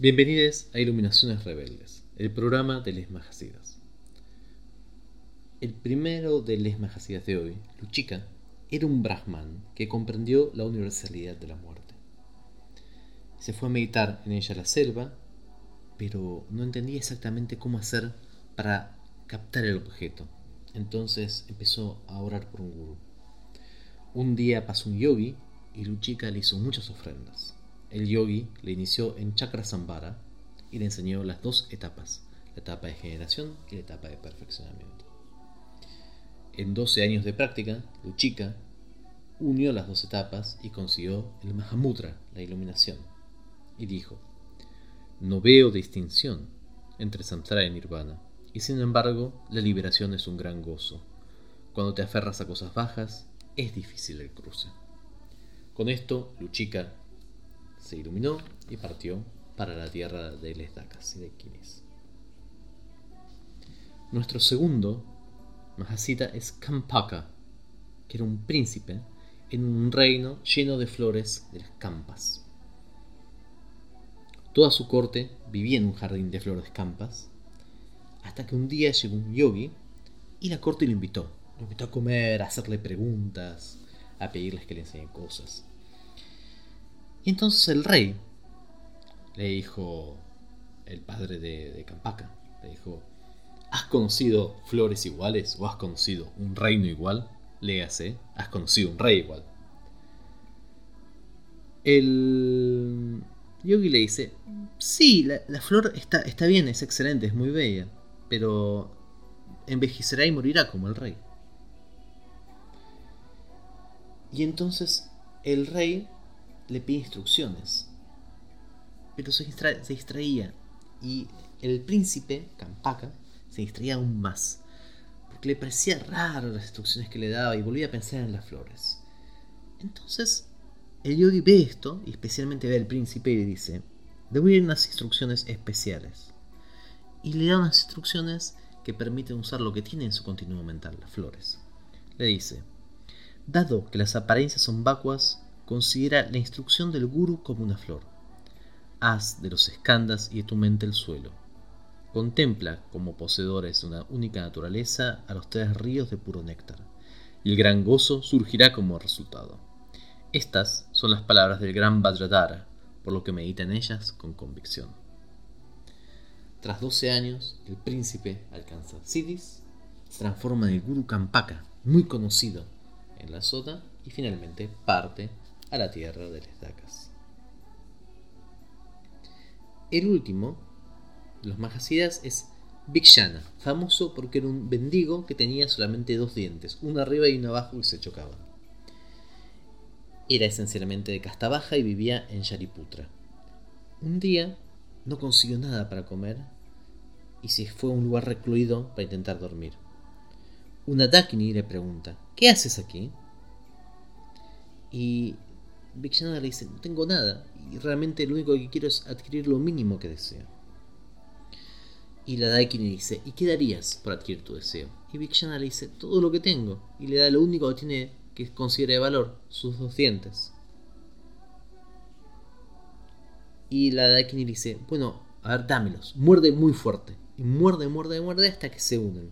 Bienvenidos a Iluminaciones Rebeldes, el programa de Les Majasidas. El primero de Les Majasidas de hoy, Luchica, era un brahman que comprendió la universalidad de la muerte. Se fue a meditar en ella la selva, pero no entendía exactamente cómo hacer para captar el objeto. Entonces empezó a orar por un gurú. Un día pasó un yogi y Luchica le hizo muchas ofrendas. El yogi le inició en Chakra Sambara y le enseñó las dos etapas, la etapa de generación y la etapa de perfeccionamiento. En 12 años de práctica, Luchika unió las dos etapas y consiguió el Mahamudra, la iluminación, y dijo, no veo distinción entre Samsara y Nirvana, y sin embargo la liberación es un gran gozo. Cuando te aferras a cosas bajas, es difícil el cruce. Con esto, Luchika se iluminó y partió para la tierra de Les y de Kinis. Nuestro segundo Mahasita es Kampaka, que era un príncipe en un reino lleno de flores de las campas. Toda su corte vivía en un jardín de flores campas, hasta que un día llegó un yogi y la corte lo invitó. Lo invitó a comer, a hacerle preguntas, a pedirles que le enseñen cosas. Y entonces el rey le dijo, el padre de, Campaca, le dijo, ¿has conocido flores iguales o has conocido un reino igual? Léase, has conocido un rey igual. El yogi le dice, sí, la, flor está, está bien, es excelente, es muy bella, pero envejecerá y morirá como el rey. Y entonces el rey le pide instrucciones. Pero se, distraía. Y el príncipe, Campaca, se distraía aún más. Porque le parecía raro las instrucciones que le daba y volvía a pensar en las flores. Entonces, el yogi ve esto, y especialmente ve al príncipe y le dice, a dar unas instrucciones especiales. Y le da unas instrucciones que permiten usar lo que tiene en su continuo mental, las flores. Le dice, dado que las apariencias son vacuas, Considera la instrucción del guru como una flor. Haz de los escandas y de tu mente el suelo. Contempla como poseedores de una única naturaleza a los tres ríos de puro néctar, y el gran gozo surgirá como resultado. Estas son las palabras del gran Vajradhara, por lo que medita en ellas con convicción. Tras 12 años, el príncipe alcanza Siddhis, se transforma en el Guru Kampaka, muy conocido en la Sota, y finalmente parte a la tierra de las Dacas. El último de los Mahasidas es Bhikshana, famoso porque era un bendigo que tenía solamente dos dientes, uno arriba y uno abajo y se chocaban. Era esencialmente de casta baja y vivía en Shariputra. Un día no consiguió nada para comer y se fue a un lugar recluido para intentar dormir. Una Dakini le pregunta, ¿qué haces aquí? Y Vixana le dice, no tengo nada, y realmente lo único que quiero es adquirir lo mínimo que deseo. Y la Daikin le dice, ¿y qué darías por adquirir tu deseo? Y Vixana le dice, todo lo que tengo, y le da lo único que tiene que considera de valor, sus dos dientes. Y la Daikin le dice, bueno, a ver, dámelos, muerde muy fuerte. Y muerde, muerde, muerde hasta que se unen.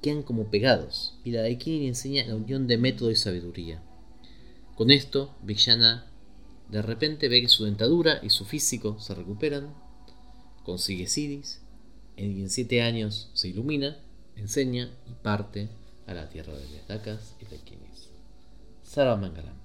Quedan como pegados. Y la Daikini le enseña la unión de método y sabiduría. Con esto, Vijana de repente ve que su dentadura y su físico se recuperan, consigue Sidis, en siete años se ilumina, enseña y parte a la tierra de las Dakas y de Kinis. Sarvamangalam.